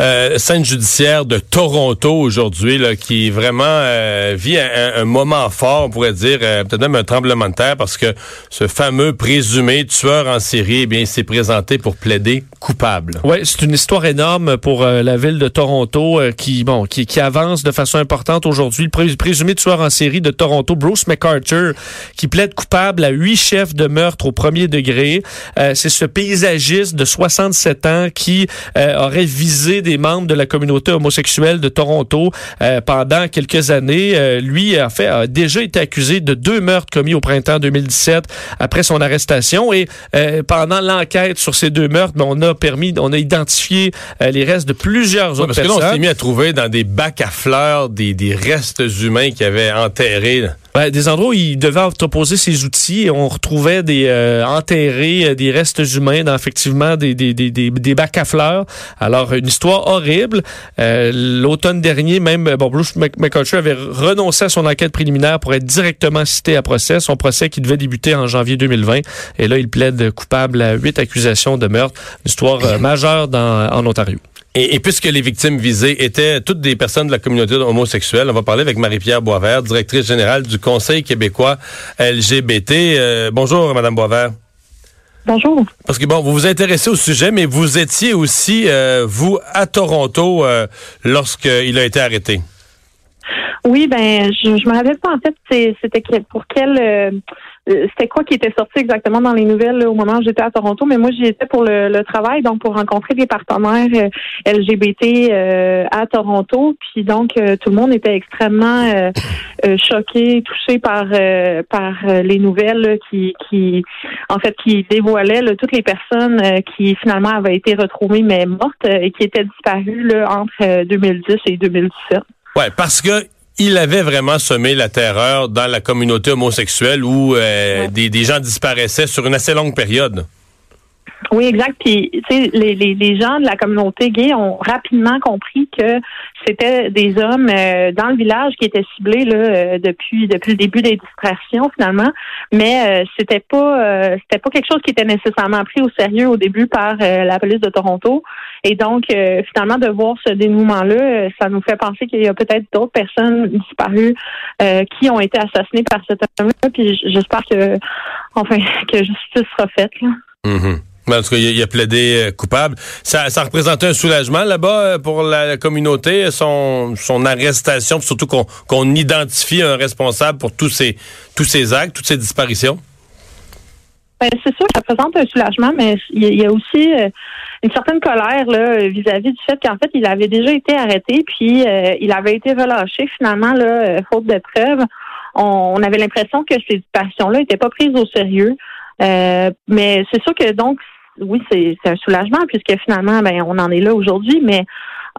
Euh, scène judiciaire de Toronto aujourd'hui, qui vraiment euh, vit un, un, moment fort, on pourrait dire, euh, peut-être même un tremblement de terre, parce que ce fameux présumé tueur en série, eh bien, s'est présenté pour plaider coupable. Oui, c'est une histoire énorme pour euh, la ville de Toronto euh, qui, bon, qui, qui, avance de façon importante aujourd'hui. Le présumé tueur en série de Toronto, Bruce McArthur, qui plaide coupable à huit chefs de meurtre au premier degré. Euh, c'est ce paysagiste de 67 ans qui aurait visé des membres de la communauté homosexuelle de Toronto pendant quelques années. lui, en fait, a déjà été accusé de deux meurtres commis au printemps 2017 après son arrestation. Et pendant l'enquête sur ces deux meurtres, ben, on a permis, on a identifié euh, les restes de plusieurs ouais, autres parce personnes. que là, on s'est mis à trouver dans des bacs à fleurs des, des restes humains qui avaient enterrés. Des endroits où il devait entreposer ses outils et on retrouvait des euh, enterrés, euh, des restes humains dans effectivement des, des, des, des, bacs à fleurs. Alors, une histoire horrible. Euh, L'automne dernier, même, bon, Bruce McCulture avait renoncé à son enquête préliminaire pour être directement cité à procès. Son procès qui devait débuter en janvier 2020. Et là, il plaide coupable à huit accusations de meurtre. Une histoire euh, majeure dans, en Ontario. Et, et, puisque les victimes visées étaient toutes des personnes de la communauté homosexuelle, on va parler avec Marie-Pierre Boisvert, directrice générale du Conseil québécois LGBT. Euh, bonjour, Madame Boisvert. Bonjour. Parce que bon, vous vous intéressez au sujet, mais vous étiez aussi, euh, vous, à Toronto euh, lorsqu'il a été arrêté. Oui, ben, je, je me rappelle pas en fait, c'était pour quel euh, c'était quoi qui était sorti exactement dans les nouvelles là, au moment où j'étais à Toronto, mais moi j'y étais pour le, le, travail, donc pour rencontrer des partenaires euh, LGBT euh, à Toronto. Puis donc euh, tout le monde était extrêmement euh, choqué, touché par par les nouvelles là, qui qui en fait qui dévoilaient là, toutes les personnes qui finalement avaient été retrouvées mais mortes et qui étaient disparues là, entre 2010 et 2017. Ouais, parce que il avait vraiment semé la terreur dans la communauté homosexuelle où euh, ouais. des, des, gens disparaissaient sur une assez longue période. Oui, exact. Puis, tu sais, les, les, les, gens de la communauté gay ont rapidement compris que c'était des hommes euh, dans le village qui étaient ciblés là euh, depuis depuis le début des distractions finalement, mais euh, c'était pas c'était pas quelque chose qui était nécessairement pris au sérieux au début par la police de Toronto. Et donc, finalement, de voir ce dénouement-là, ça nous fait penser qu'il y a peut-être d'autres personnes disparues qui ont été assassinées par cet homme-là. Puis j'espère que, enfin, que justice sera faite. Là. Mm -hmm. En tout cas, il a plaidé coupable. Ça, ça représentait un soulagement là-bas pour la communauté, son, son arrestation, surtout qu'on identifie un responsable pour tous ces, actes, toutes ces disparitions? Ben, c'est sûr ça représente un soulagement, mais il y a aussi euh, une certaine colère vis-à-vis du fait qu'en fait il avait déjà été arrêté, puis euh, il avait été relâché finalement là faute de preuves. On, avait l'impression que ces disparitions-là n'étaient pas prises au sérieux. Euh, mais c'est sûr que donc oui, c'est un soulagement puisque finalement, ben, on en est là aujourd'hui, mais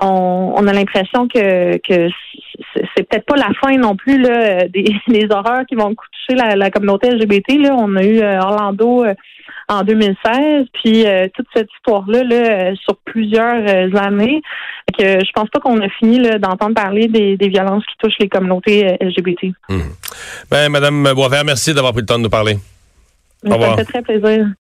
on, on a l'impression que, que c'est peut-être pas la fin non plus là, des, des horreurs qui vont toucher la, la communauté LGBT. Là. On a eu Orlando euh, en 2016, puis euh, toute cette histoire-là là, sur plusieurs euh, années. Que je pense pas qu'on a fini d'entendre parler des, des, violences qui touchent les communautés LGBT. Mmh. Ben, Madame Boisvert, merci d'avoir pris le temps de nous parler. Ça me fait très plaisir.